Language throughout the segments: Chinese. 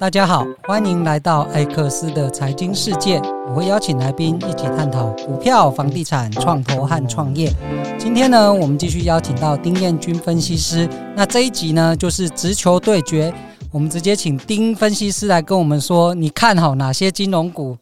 大家好，欢迎来到艾克斯的财经世界。我会邀请来宾一起探讨股票、房地产、创投和创业。今天呢，我们继续邀请到丁彦军分析师。那这一集呢，就是直球对决。我们直接请丁分析师来跟我们说，你看好哪些金融股？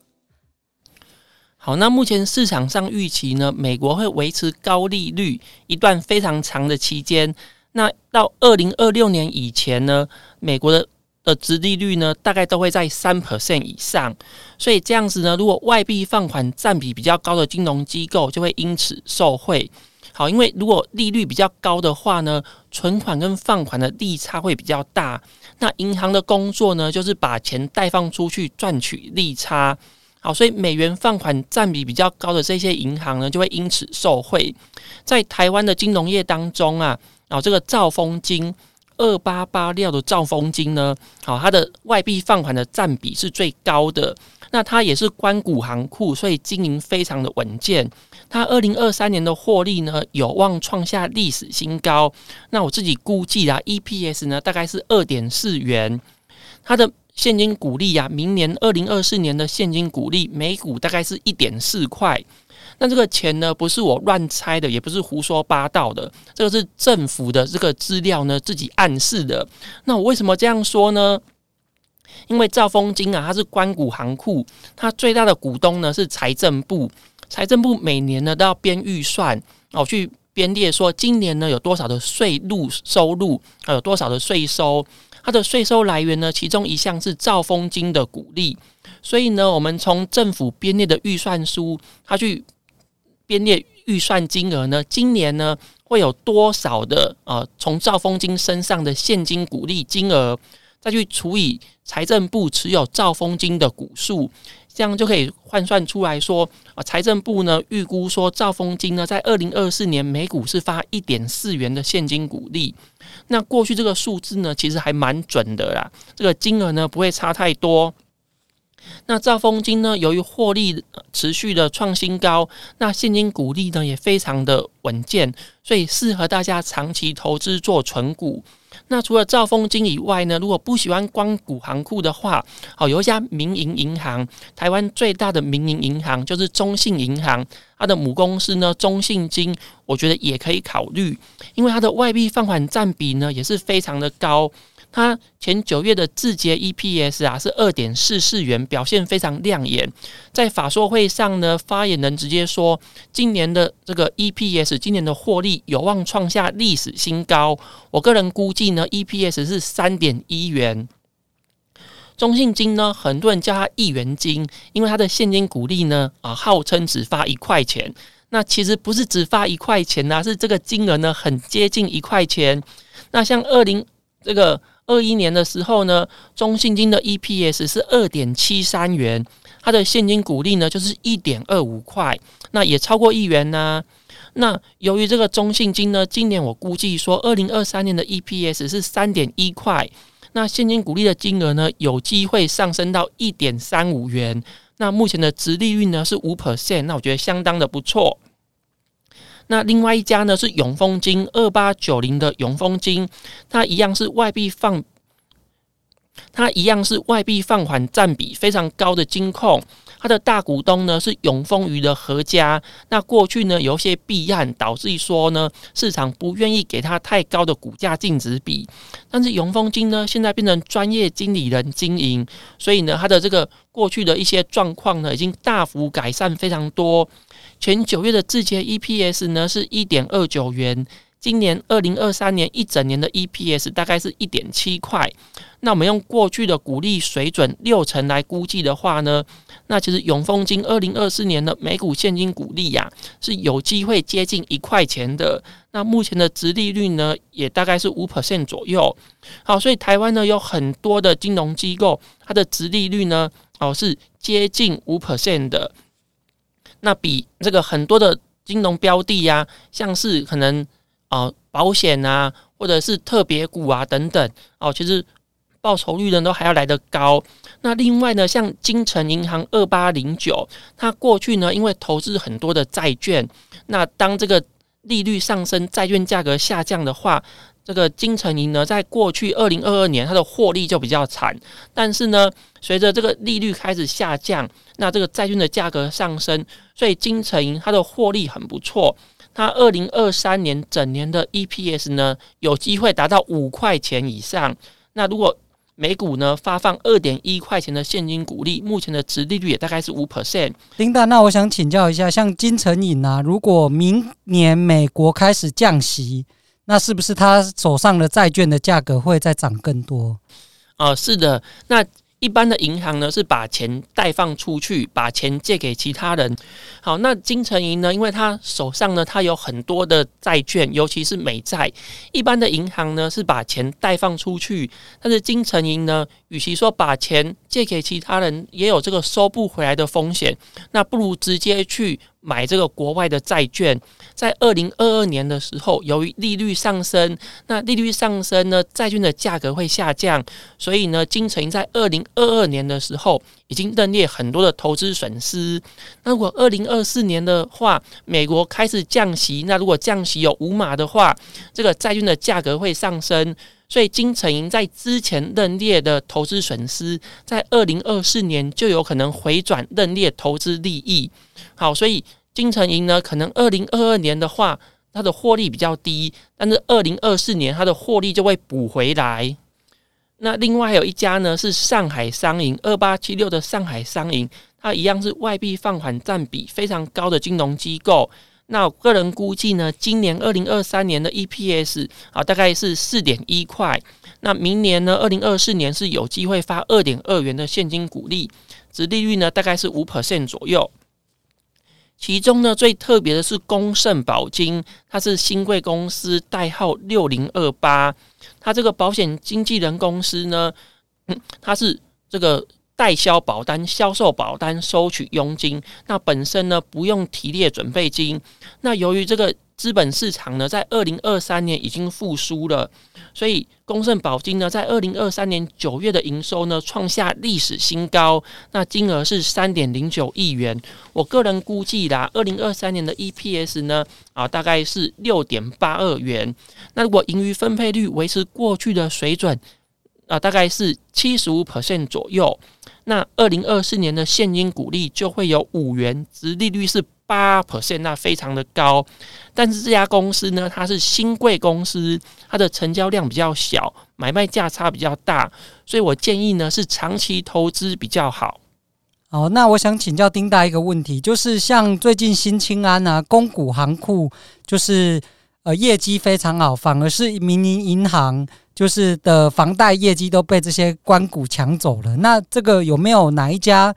好，那目前市场上预期呢，美国会维持高利率一段非常长的期间。那到二零二六年以前呢，美国的的殖利率呢，大概都会在三 percent 以上。所以这样子呢，如果外币放款占比比较高的金融机构就会因此受惠。好，因为如果利率比较高的话呢，存款跟放款的利差会比较大。那银行的工作呢，就是把钱贷放出去赚取利差。好，所以美元放款占比比较高的这些银行呢，就会因此受惠。在台湾的金融业当中啊，啊这个兆丰金二八八六的兆丰金呢，好，它的外币放款的占比是最高的。那它也是官股行库，所以经营非常的稳健。它二零二三年的获利呢，有望创下历史新高。那我自己估计啊，EPS 呢大概是二点四元。它的现金股利啊，明年二零二四年的现金股利每股大概是一点四块。那这个钱呢，不是我乱猜的，也不是胡说八道的，这个是政府的这个资料呢自己暗示的。那我为什么这样说呢？因为兆丰金啊，它是官股行库，它最大的股东呢是财政部，财政部每年呢都要编预算哦，去编列说今年呢有多少的税入收入，还有多少的税收。它的税收来源呢，其中一项是兆丰金的股利，所以呢，我们从政府编列的预算书，它去编列预算金额呢，今年呢会有多少的呃，从兆丰金身上的现金股利金额，再去除以财政部持有兆丰金的股数。这样就可以换算出来说，啊，财政部呢预估说兆丰金呢在二零二四年每股是发一点四元的现金股利。那过去这个数字呢其实还蛮准的啦，这个金额呢不会差太多。那兆丰金呢由于获利持续的创新高，那现金股利呢也非常的稳健，所以适合大家长期投资做存股。那除了兆丰金以外呢，如果不喜欢光股行库的话，好，有一家民营银行，台湾最大的民营银行就是中信银行，它的母公司呢中信金，我觉得也可以考虑，因为它的外币放款占比呢也是非常的高。它前九月的字节 EPS 啊是二点四四元，表现非常亮眼。在法说会上呢，发言人直接说，今年的这个 EPS，今年的获利有望创下历史新高。我个人估计呢，EPS 是三点一元。中信金呢，很多人叫它一元金，因为它的现金股利呢啊，号称只发一块钱。那其实不是只发一块钱呐，是这个金额呢很接近一块钱。那像二零这个。二一年的时候呢，中信金的 EPS 是二点七三元，它的现金股利呢就是一点二五块，那也超过一元呢、那由于这个中信金呢，今年我估计说二零二三年的 EPS 是三点一块，那现金股利的金额呢有机会上升到一点三五元。那目前的殖利率呢是五 percent，那我觉得相当的不错。那另外一家呢是永丰金二八九零的永丰金，它一样是外币放，它一样是外币放款占比非常高的金控，它的大股东呢是永丰余的合家。那过去呢有一些弊案，导致说呢市场不愿意给它太高的股价净值比，但是永丰金呢现在变成专业经理人经营，所以呢它的这个过去的一些状况呢已经大幅改善非常多。前九月的自结 EPS 呢是一点二九元，今年二零二三年一整年的 EPS 大概是一点七块。那我们用过去的股利水准六成来估计的话呢，那其实永丰金二零二四年的每股现金股利呀、是有机会接近一块钱的。那目前的殖利率呢也大概是五 percent 左右。好，所以台湾呢有很多的金融机构，它的殖利率呢哦是接近五 percent 的。那比这个很多的金融标的呀、像是可能啊、保险啊，或者是特别股啊等等哦，其实报酬率呢都还要来得高。那另外呢，像金城银行二八零九，它过去呢因为投资很多的债券，那当这个利率上升，债券价格下降的话，这个金城银呢，在过去二零二二年它的获利就比较惨，但是呢，随着这个利率开始下降，那这个债券的价格上升，所以金城银它的获利很不错。它二零二三年整年的 EPS 呢，有机会达到五块钱以上。那如果每股呢发放二点一块钱的现金股利，目前的殖利率也大概是五 percent。琳达，那我想请教一下，像金城银啊，如果明年美国开始降息，那是不是他手上的债券的价格会再涨更多？哦、呃，是的。那一般的银行呢是把钱贷放出去，把钱借给其他人。好，那金城银呢，因为他手上呢，他有很多的债券，尤其是美债。一般的银行呢是把钱贷放出去，但是金城银呢，与其说把钱借给其他人，也有这个收不回来的风险，那不如直接去。买这个国外的债券，在二零二二年的时候，由于利率上升，那利率上升呢，债券的价格会下降，所以呢，金城在二零二二年的时候已经认列很多的投资损失。那如果二零二四年的话，美国开始降息，那如果降息有五码的话，这个债券的价格会上升，所以金城银在之前认列的投资损失，在二零二四年就有可能回转认列投资利益。好，所以。金城银呢，可能二零二二年的话，它的获利比较低，但是二零二四年它的获利就会补回来。那另外还有一家呢，是上海商银二八七六的上海商银，它一样是外币放款占比非常高的金融机构。那我个人估计呢，今年二零二三年的 EPS 啊，大概是四点一块。那明年呢，二零二四年是有机会发二点二元的现金股利，值利率呢大概是五 percent 左右。其中呢，最特别的是公盛保金，它是新贵公司代号六零二八，它这个保险经纪人公司呢，它是这个代销保单、销售保单、收取佣金，那本身呢不用提列准备金，那由于这个。资本市场呢，在二零二三年已经复苏了，所以公盛保金呢，在二零二三年九月的营收呢，创下历史新高，那金额是三点零九亿元。我个人估计啦，二零二三年的 EPS 呢，啊，大概是六点八二元。那如果盈余分配率维持过去的水准，啊，大概是七十五 percent 左右，那二零二四年的现金股利就会有五元，殖利率是。八 percent，那非常的高，但是这家公司呢，它是新贵公司，它的成交量比较小，买卖价差比较大，所以我建议呢是长期投资比较好。好，那我想请教丁大一个问题，就是像最近新青安啊，公股行库就是呃业绩非常好，反而是民营银行就是的房贷业绩都被这些官股抢走了。那这个有没有哪一家？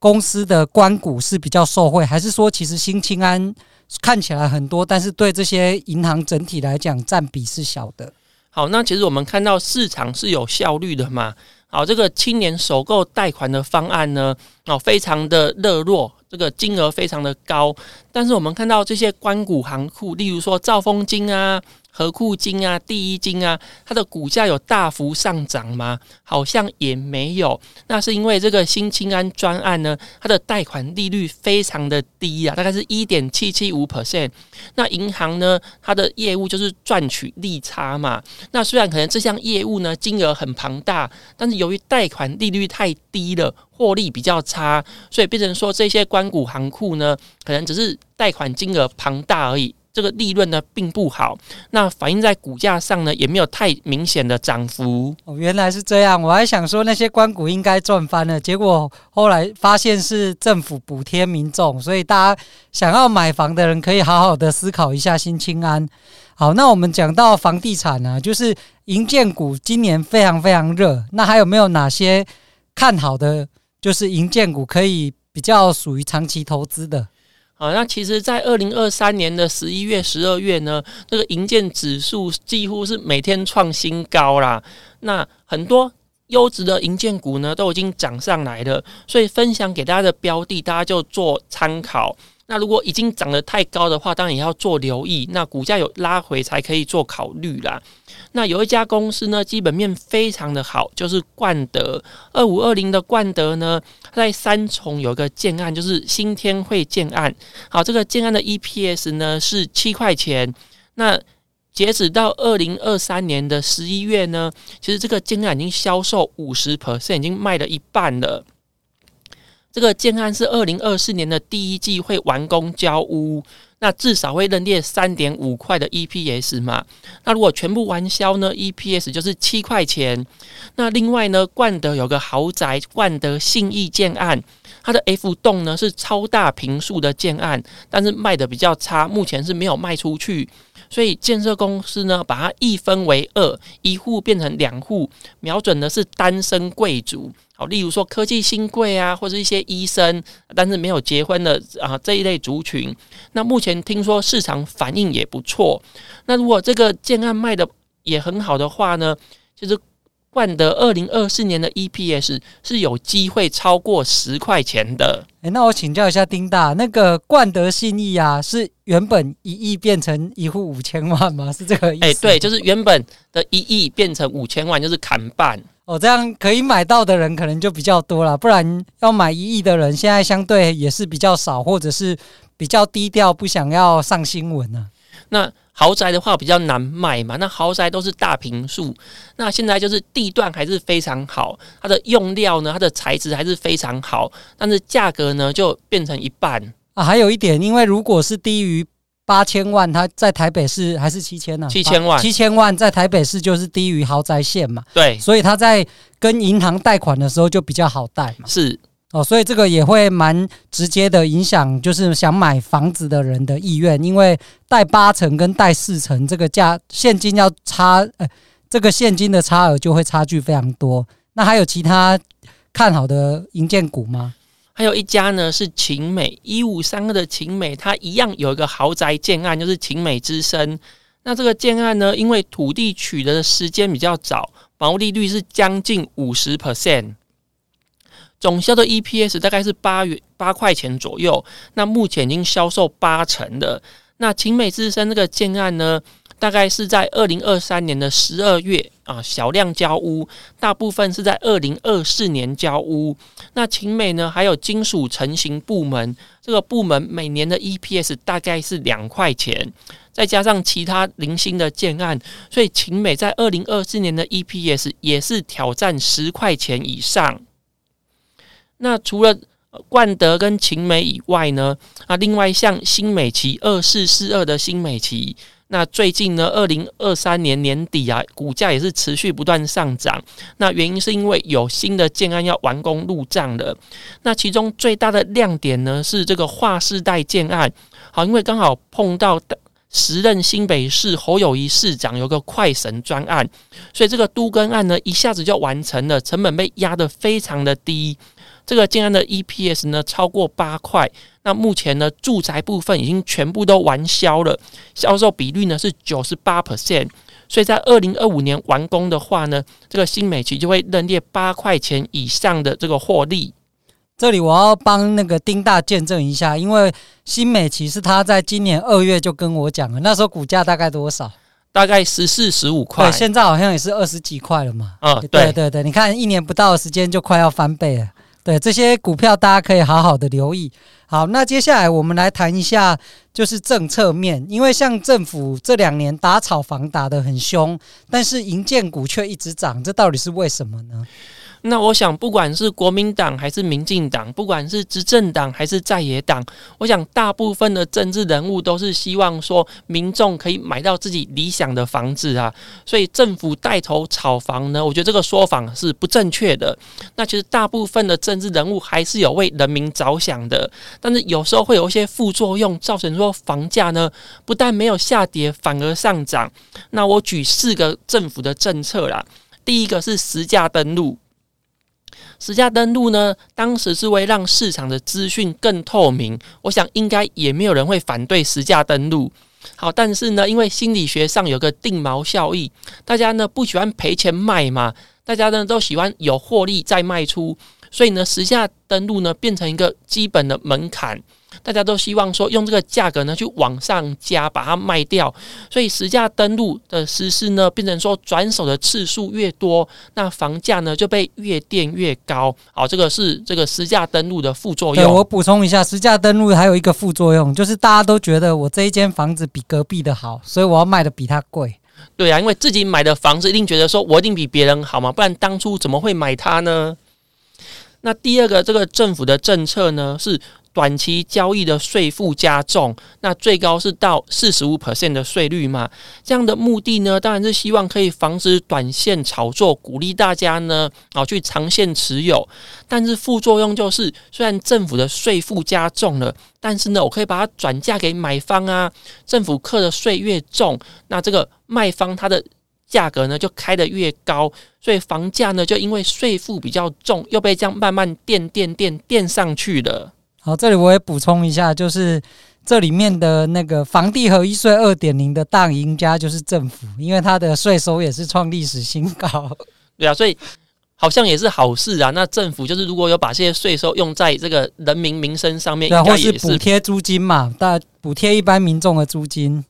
公司的官股是比较受惠，还是说其实新青安看起来很多，但是对这些银行整体来讲占比是小的？好，那其实我们看到市场是有效率的嘛。好，这个青年首购贷款的方案呢，哦，非常的热络，这个金额非常的高，但是我们看到这些官股行库，例如说兆丰金啊。合库金啊，第一金啊，它的股价有大幅上涨吗？好像也没有。那是因为这个新青安专案呢，它的贷款利率非常的低啊，大概是一点七七五 percent。那银行呢，它的业务就是赚取利差嘛。那虽然可能这项业务呢金额很庞大，但是由于贷款利率太低了，获利比较差，所以变成说这些关股行库呢，可能只是贷款金额庞大而已。这个利润呢并不好，那反映在股价上呢也没有太明显的涨幅。哦，原来是这样，我还想说那些官股应该赚翻了，结果后来发现是政府补贴民众，所以大家想要买房的人可以好好的思考一下新青安。好，那我们讲到房地产呢，就是银建股今年非常非常热，那还有没有哪些看好的，就是银建股可以比较属于长期投资的？好，那其实，在二零二三年的十一月、十二月呢，这个银建指数几乎是每天创新高啦。那很多优质的银建股呢，都已经涨上来了，所以分享给大家的标的，大家就做参考。那如果已经涨得太高的话，当然也要做留意。那股价有拉回才可以做考虑啦。那有一家公司呢，基本面非常的好，就是冠德二五二零的冠德呢，在三重有一个建案，就是新天汇建案。好，这个建案的 EPS 呢是七块钱。那截止到二零二三年的十一月呢，其实这个建案已经销售五十%，是已经卖了一半了。这个建案是二零二四年的第一季会完工交屋，那至少会认列三点五块的 EPS 嘛。那如果全部完销呢，EPS 就是七块钱。那另外呢，冠德有个豪宅，冠德信义建案，它的 F 栋呢是超大坪数的建案，但是卖的比较差，目前是没有卖出去。所以建设公司呢，把它一分为二，一户变成两户，瞄准的是单身贵族。好，例如说科技新贵啊，或者一些医生，但是没有结婚的啊这一类族群。那目前听说市场反应也不错。那如果这个建案卖的也很好的话呢，就是。冠德二零二四年的 EPS 是有机会超过十块钱的。诶，那我请教一下丁大，那个冠德信义啊，是原本一亿变成一户五千万吗？是这个意思？诶，对，就是原本的一亿变成五千万，就是砍半。哦，这样可以买到的人可能就比较多了，不然要买一亿的人现在相对也是比较少，或者是比较低调，不想要上新闻呢、啊。那豪宅的话比较难卖嘛，那豪宅都是大平数，那现在就是地段还是非常好，它的用料呢，它的材质还是非常好，但是价格呢就变成一半啊。还有一点，因为如果是低于八千万，它在台北市还是七千呢？七千万，七千万在台北市就是低于豪宅线嘛。对，所以他在跟银行贷款的时候就比较好贷嘛。是。哦，所以这个也会蛮直接的影响，就是想买房子的人的意愿，因为贷八成跟贷四成，这个价现金要差，呃，这个现金的差额就会差距非常多。那还有其他看好的银建股吗？还有一家呢是勤美一五三二的勤美，它一样有一个豪宅建案，就是勤美之声。那这个建案呢，因为土地取得的时间比较早，毛利率是将近五十 percent。总销的 EPS 大概是八元八块钱左右，那目前已经销售八成了。那晴美自身这个建案呢，大概是在二零二三年的十二月啊，小量交屋，大部分是在二零二四年交屋。那晴美呢，还有金属成型部门，这个部门每年的 EPS 大概是两块钱，再加上其他零星的建案，所以晴美在二零二四年的 EPS 也是挑战十块钱以上。那除了冠德跟勤美以外呢，啊，另外像新美齐二四四二的新美齐，那最近呢，二零二三年年底啊，股价也是持续不断上涨。那原因是因为有新的建案要完工入账了。那其中最大的亮点呢，是这个划世代建案。好，因为刚好碰到时任新北市侯友谊市长有个快审专案，所以这个都更案呢，一下子就完成了，成本被压得非常的低。这个建安的 EPS 呢，超过八块，那目前呢，住宅部分已经全部都完销了，销售比率呢是九十八 percent，所以在二零二五年完工的话呢，这个新美琪就会认列八块钱以上的这个获利。这里我要帮那个丁大见证一下，因为新美琪是他在今年二月就跟我讲了，那时候股价大概多少？大概十四十五块，对，现在好像也是二十几块了嘛。嗯，对对对对，你看一年不到的时间就快要翻倍了。对，这些股票，大家可以好好的留意。好，那接下来我们来谈一下，就是政策面。因为像政府这两年打炒房打得很凶，但是银建股却一直涨，这到底是为什么呢？那我想，不管是国民党还是民进党，不管是执政党还是在野党，我想大部分的政治人物都是希望说民众可以买到自己理想的房子啊。所以政府带头炒房呢，我觉得这个说法是不正确的。那其实大部分的政治人物还是有为人民着想的，但是有时候会有一些副作用，造成说房价呢不但没有下跌，反而上涨。那我举四个政府的政策啦，第一个是实价登录。实价登录呢，当时是为让市场的资讯更透明，我想应该也没有人会反对实价登录。好，但是呢，因为心理学上有个定锚效益，大家呢不喜欢赔钱卖嘛，大家呢都喜欢有获利再卖出，所以呢，实价登录呢变成一个基本的门槛。大家都希望说用这个价格呢去往上加，把它卖掉。所以实价登录的实施呢，变成说转手的次数越多，那房价呢就被越垫越高。好，这个是这个实价登录的副作用。我补充一下，实价登录还有一个副作用，就是大家都觉得我这一间房子比隔壁的好，所以我要卖的比它贵。对啊，因为自己买的房子一定觉得说我一定比别人好嘛，不然当初怎么会买它呢？那第二个，这个政府的政策呢是短期交易的税负加重，那最高是到四十五 percent 的税率嘛。这样的目的呢，当然是希望可以防止短线炒作，鼓励大家呢啊去长线持有。但是副作用就是，虽然政府的税负加重了，但是呢，我可以把它转嫁给买方啊。政府课的税越重，那这个卖方它的。价格呢就开得越高，所以房价呢就因为税负比较重，又被这样慢慢垫垫垫垫上去了。好，这里我也补充一下，就是这里面的那个房地合一税二点零的大赢家就是政府，因为它的税收也是创历史新高。对啊，所以好像也是好事啊。那政府就是如果有把这些税收用在这个人民民生上面，对啊，或是补贴租金嘛，大补贴一般民众的租金。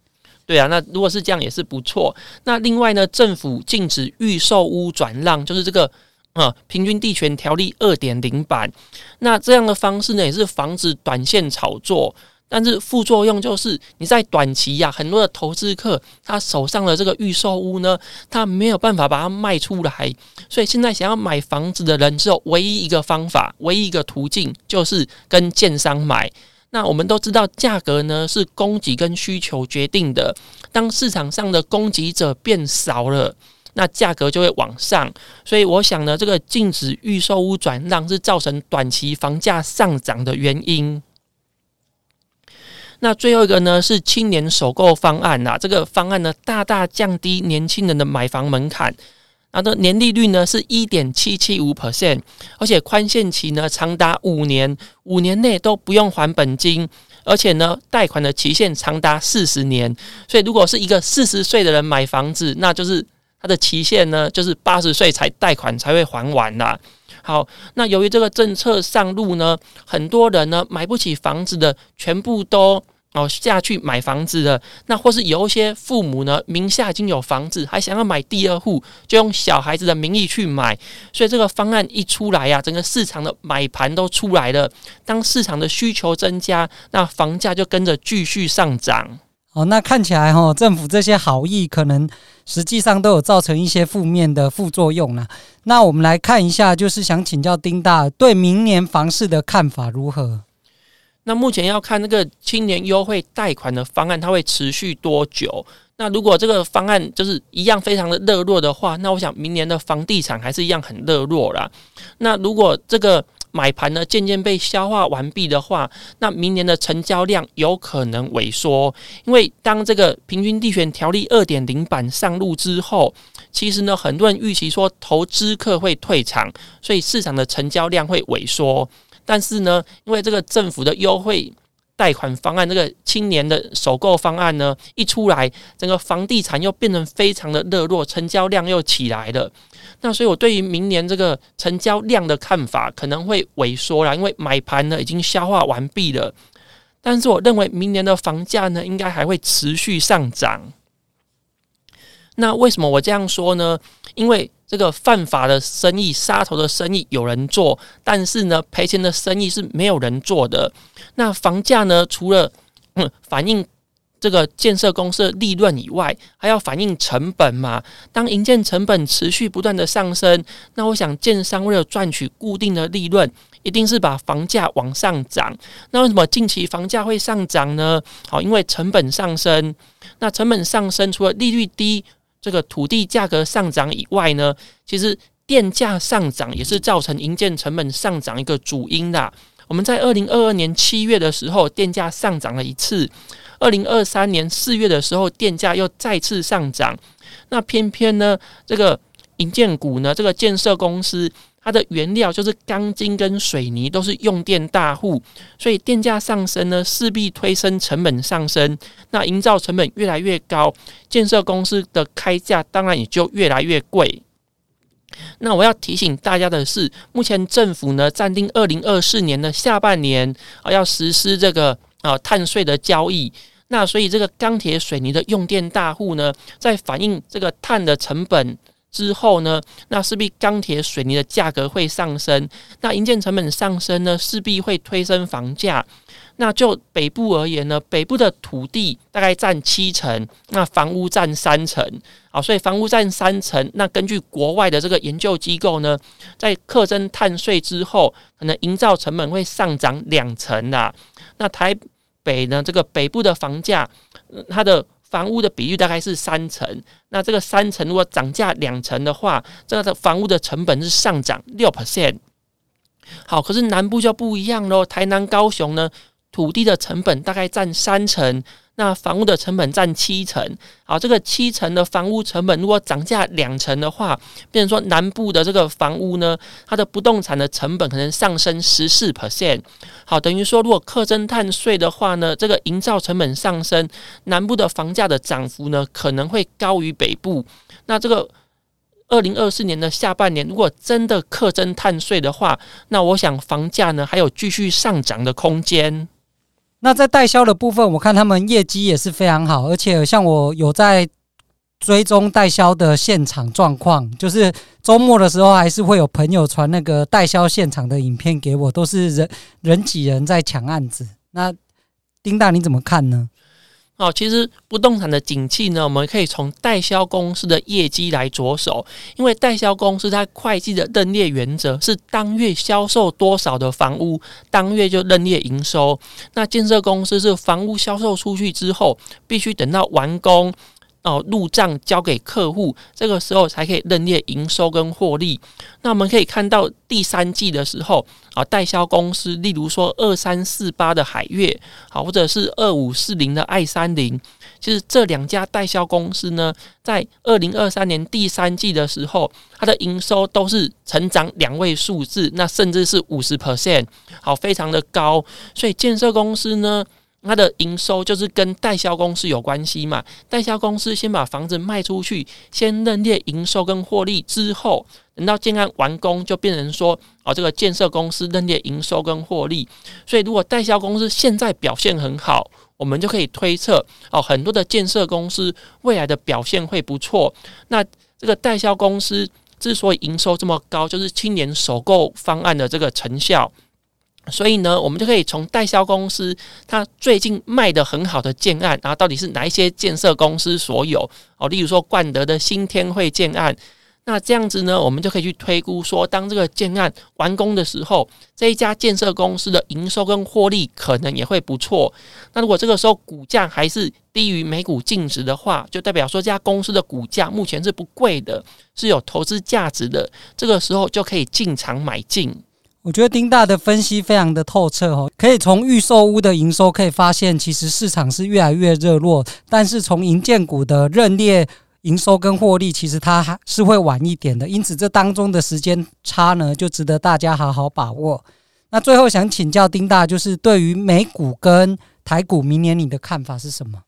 对啊，那如果是这样也是不错。那另外呢，政府禁止预售屋转让，就是这个啊平均地权条例二点零版。那这样的方式呢，也是防止短线炒作。但是副作用就是你在短期呀、很多的投资客他手上的这个预售屋呢，他没有办法把它卖出来。所以现在想要买房子的人，只有唯一一个方法，唯一一个途径，就是跟建商买。那我们都知道，价格呢是供给跟需求决定的。当市场上的供给者变少了，那价格就会往上。所以我想呢，这个禁止预售屋转让是造成短期房价上涨的原因。那最后一个呢是青年首购方案呐，这个方案呢大大降低年轻人的买房门槛。它的年利率呢是一点七七五 percent，而且宽限期呢长达五年，五年内都不用还本金，而且呢贷款的期限长达四十年。所以如果是一个四十岁的人买房子，那就是他的期限呢就是八十岁才贷款才会还完啦。好，那由于这个政策上路呢，很多人呢买不起房子的全部都。哦，下去买房子的，那或是有一些父母呢，名下已经有房子，还想要买第二户，就用小孩子的名义去买。所以这个方案一出来呀、啊，整个市场的买盘都出来了。当市场的需求增加，那房价就跟着继续上涨。哦，那看起来哈，政府这些好意可能实际上都有造成一些负面的副作用了。那我们来看一下，就是想请教丁大对明年房市的看法如何？那目前要看那个青年优惠贷款的方案，它会持续多久？那如果这个方案就是一样非常的热络的话，那我想明年的房地产还是一样很热络啦。那如果这个买盘呢渐渐被消化完毕的话，那明年的成交量有可能萎缩，因为当这个平均地权条例二点零版上路之后，其实呢很多人预期说投资客会退场，所以市场的成交量会萎缩。但是呢，因为这个政府的优惠贷款方案，这个青年的首购方案呢一出来，整个房地产又变成非常的热络，成交量又起来了。那所以我对于明年这个成交量的看法可能会萎缩了，因为买盘呢已经消化完毕了。但是我认为明年的房价呢应该还会持续上涨。那为什么我这样说呢？因为这个犯法的生意、杀头的生意有人做，但是呢，赔钱的生意是没有人做的。那房价呢，除了嗯反映这个建设公司的利润以外，还要反映成本嘛。当营建成本持续不断的上升，那我想建商为了赚取固定的利润，一定是把房价往上涨。那为什么近期房价会上涨呢？好，因为成本上升。那成本上升，除了利率低，这个土地价格上涨以外呢，其实电价上涨也是造成营建成本上涨一个主因的。我们在二零二二年七月的时候，电价上涨了一次；二零二三年四月的时候，电价又再次上涨。那偏偏呢，这个营建股呢，这个建设公司。它的原料就是钢筋跟水泥，都是用电大户，所以电价上升呢，势必推升成本上升。那营造成本越来越高，建设公司的开价当然也就越来越贵。那我要提醒大家的是，目前政府呢暂定二零二四年的下半年啊要实施这个啊碳税的交易。那所以这个钢铁水泥的用电大户呢，在反映这个碳的成本之后呢，那势必钢铁水泥的价格会上升。那营建成本上升呢，势必会推升房价。那就北部而言呢，北部的土地大概占七成，那房屋占三成。啊，所以房屋占三成。那根据国外的这个研究机构呢，在课征碳税之后，可能营造成本会上涨两成啦。那台北呢，这个北部的房价，它的房屋的比率大概是三成。那这个三成如果涨价两成的话，这个房屋的成本是上涨六 percent。好，可是南部就不一样喽，台南、高雄呢？土地的成本大概占三成，那房屋的成本占七成。好，这个七成的房屋成本如果涨价两成的话，变成说南部的这个房屋呢，它的不动产的成本可能上升十四 percent。好，等于说如果课征碳税的话呢，这个营造成本上升，南部的房价的涨幅呢可能会高于北部。那这个二零二四年的下半年，如果真的课征碳税的话，那我想房价呢还有继续上涨的空间。那在代销的部分，我看他们业绩也是非常好，而且像我有在追踪代销的现场状况，就是周末的时候还是会有朋友传那个代销现场的影片给我，都是人人挤人在抢案子。那丁大你怎么看呢？哦，其实不动产的景气呢，我们可以从代销公司的业绩来着手，因为代销公司它会计的认列原则是当月销售多少的房屋，当月就认列营收。那建设公司是房屋销售出去之后，必须等到完工。哦，入账交给客户，这个时候才可以认列营收跟获利。那我们可以看到第三季的时候，啊，代销公司，例如说二三四八的海悦，好，或者是二五四零的爱三零，其实这两家代销公司呢，在二零二三年第三季的时候，它的营收都是成长两位数字，那甚至是五十 percent，好，非常的高。所以建设公司呢，它的营收就是跟代销公司有关系嘛？代销公司先把房子卖出去，先认列营收跟获利之后，等到建案完工，就变成说哦，这个建设公司认列营收跟获利。所以，如果代销公司现在表现很好，我们就可以推测哦，很多的建设公司未来的表现会不错。那这个代销公司之所以营收这么高，就是青年首购方案的这个成效。所以呢，我们就可以从代销公司它最近卖得很好的建案，然后到底是哪一些建设公司所有哦，例如说冠德的新天汇建案，那这样子呢，我们就可以去推估说，当这个建案完工的时候，这一家建设公司的营收跟获利可能也会不错。那如果这个时候股价还是低于每股净值的话，就代表说这家公司的股价目前是不贵的，是有投资价值的，这个时候就可以进场买进。我觉得丁大的分析非常的透彻哦，可以从预售屋的营收可以发现，其实市场是越来越热络。但是从营建股的认列营收跟获利，其实它还是会晚一点的。因此，这当中的时间差呢，就值得大家好好把握。那最后想请教丁大，就是对于美股跟台股明年你的看法是什么？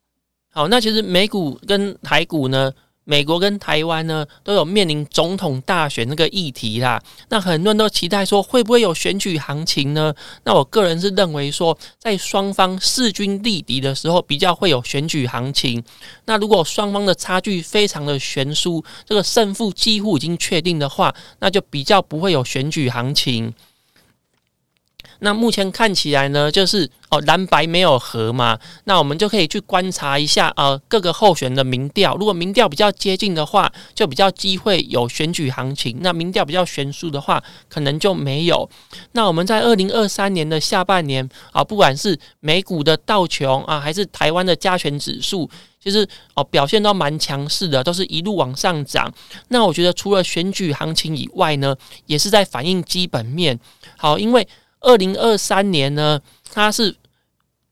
好，那其实美股跟台股呢？美国跟台湾呢，都有面临总统大选那个议题啦。那很多人都期待说，会不会有选举行情呢？那我个人是认为说，在双方势均力敌的时候，比较会有选举行情。那如果双方的差距非常的悬殊，这个胜负几乎已经确定的话，那就比较不会有选举行情。那目前看起来呢，就是哦蓝白没有合嘛，那我们就可以去观察一下呃各个候选的民调，如果民调比较接近的话，就比较机会有选举行情；那民调比较悬殊的话，可能就没有。那我们在二零二三年的下半年啊，不管是美股的道琼啊，还是台湾的加权指数，其实哦表现都蛮强势的，都是一路往上涨。那我觉得除了选举行情以外呢，也是在反映基本面。好，因为。二零二三年呢，它是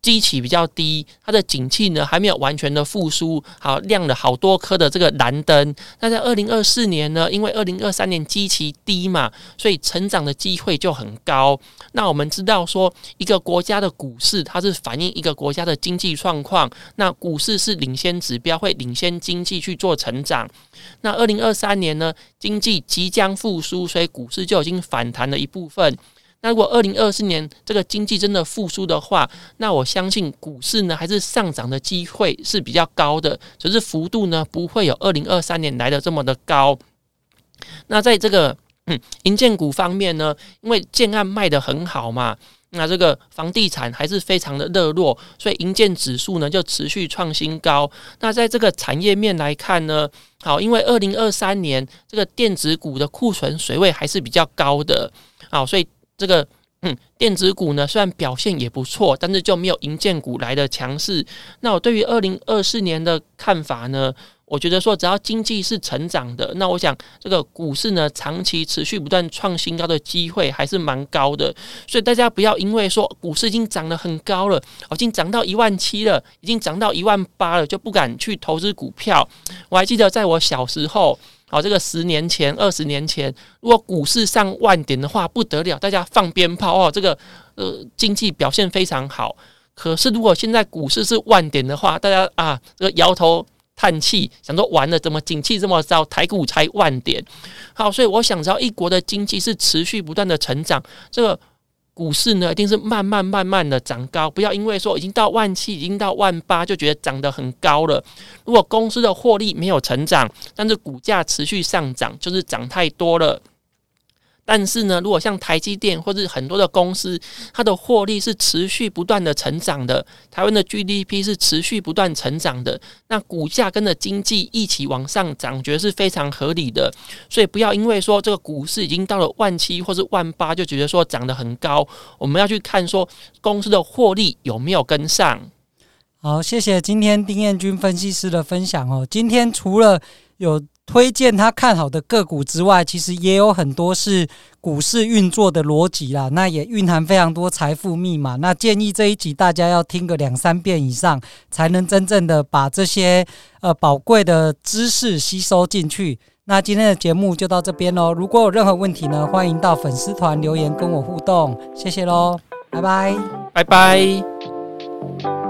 基期比较低，它的景气呢还没有完全的复苏，好亮了好多颗的这个蓝灯。那在二零二四年呢，因为二零二三年基期低嘛，所以成长的机会就很高。那我们知道说，一个国家的股市它是反映一个国家的经济状况，那股市是领先指标，会领先经济去做成长。那二零二三年呢，经济即将复苏，所以股市就已经反弹了一部分。那如果二零二四年这个经济真的复苏的话，那我相信股市呢还是上涨的机会是比较高的，只是幅度呢不会有二零二三年来的这么的高。那在这个嗯营建股方面呢，因为建案卖得很好嘛，那这个房地产还是非常的热络，所以银建指数呢就持续创新高。那在这个产业面来看呢，好，因为二零二三年这个电子股的库存水位还是比较高的，好，所以。这个嗯，电子股呢，虽然表现也不错，但是就没有银建股来的强势。那我对于二零二四年的看法呢，我觉得说，只要经济是成长的，那我想这个股市呢，长期持续不断创新高的机会还是蛮高的。所以大家不要因为说股市已经涨得很高了，已经涨到一万七了，已经涨到一万八了，就不敢去投资股票。我还记得在我小时候。好，这个十年前、二十年前，如果股市上万点的话，不得了，大家放鞭炮哦。这个呃，经济表现非常好。可是如果现在股市是万点的话，大家啊，这个摇头叹气，想说完了，怎么景气这么糟？台股才万点。好，所以我想知道，一国的经济是持续不断的成长，这个。股市呢，一定是慢慢慢慢的涨高，不要因为说已经到万七，已经到万八，就觉得涨得很高了。如果公司的获利没有成长，但是股价持续上涨，就是涨太多了。但是呢，如果像台积电或者很多的公司，它的获利是持续不断的成长的，台湾的 GDP 是持续不断成长的，那股价跟着经济一起往上涨，觉得是非常合理的。所以不要因为说这个股市已经到了万七或是万八，就觉得说涨得很高。我们要去看说公司的获利有没有跟上。好，谢谢今天丁彦军分析师的分享哦。今天除了有推荐他看好的个股之外，其实也有很多是股市运作的逻辑啦。那也蕴含非常多财富密码。那建议这一集大家要听个两三遍以上，才能真正的把这些呃宝贵的知识吸收进去。那今天的节目就到这边喽。如果有任何问题呢，欢迎到粉丝团留言跟我互动。谢谢喽，拜拜，拜拜。